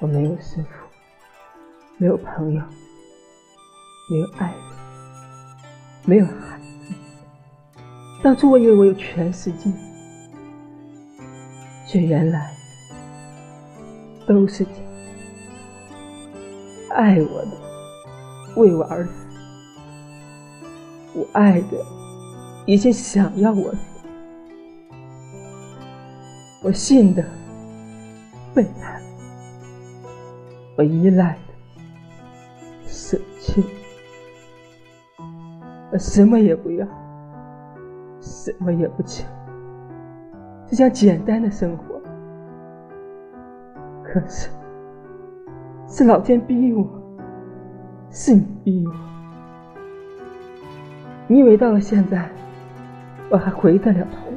我没有师傅，没有朋友，没有爱人，没有孩子。当初我以为我有全世界，却原来都是假。爱我的为我而死，我爱的已经想要我死，我信的背叛。我依赖的舍弃，我什么也不要，什么也不求，只想简单的生活。可是，是老天逼我，是你逼我。你以为到了现在，我还回得了头？